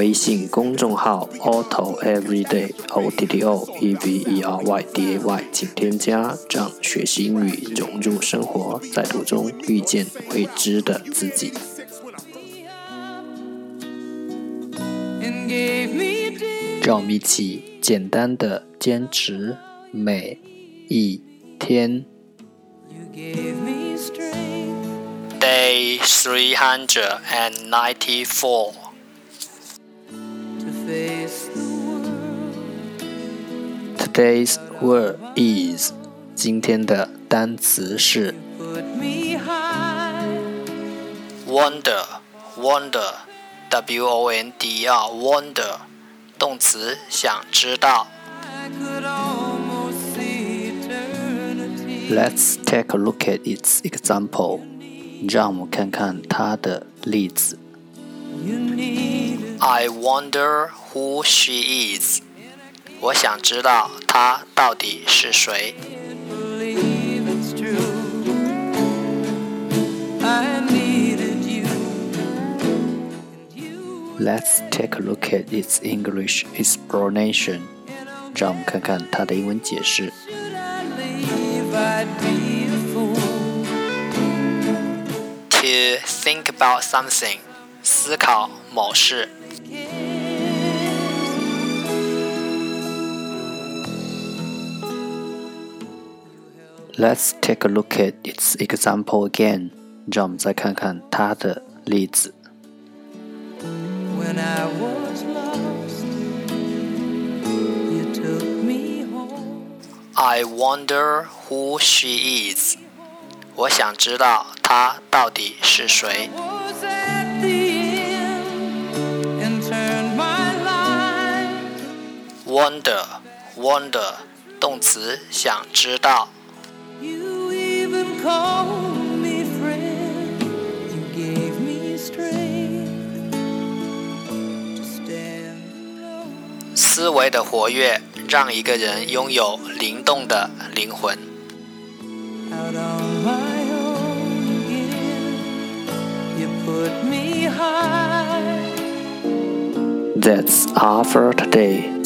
微信公众号 Auto Everyday O T T O E V E R Y D A Y，请添加，让学习英语融入生活，在途中遇见未知的自己。让我们一起简单的坚持每一天。Day three hundred and ninety-four. Today's word is 今天的单词是 wonder wonder w o n d e r wonder 动词想知道。Let's take a look at its example. 让我们看看它的例子。I wonder who she is. 我想知道她到底是谁。Let's take a look at its English explanation. 让我们看看它的英文解释。To think about something，思考某事。 Let's take a look at its example again. 让我们再看看它的例子。When I was lost, you took me home. I wonder who she is. 我想知道她到底是谁。Wonder, wonder，动词，想知道。 思维的活跃让一个人拥有灵动的灵魂。That's all for today。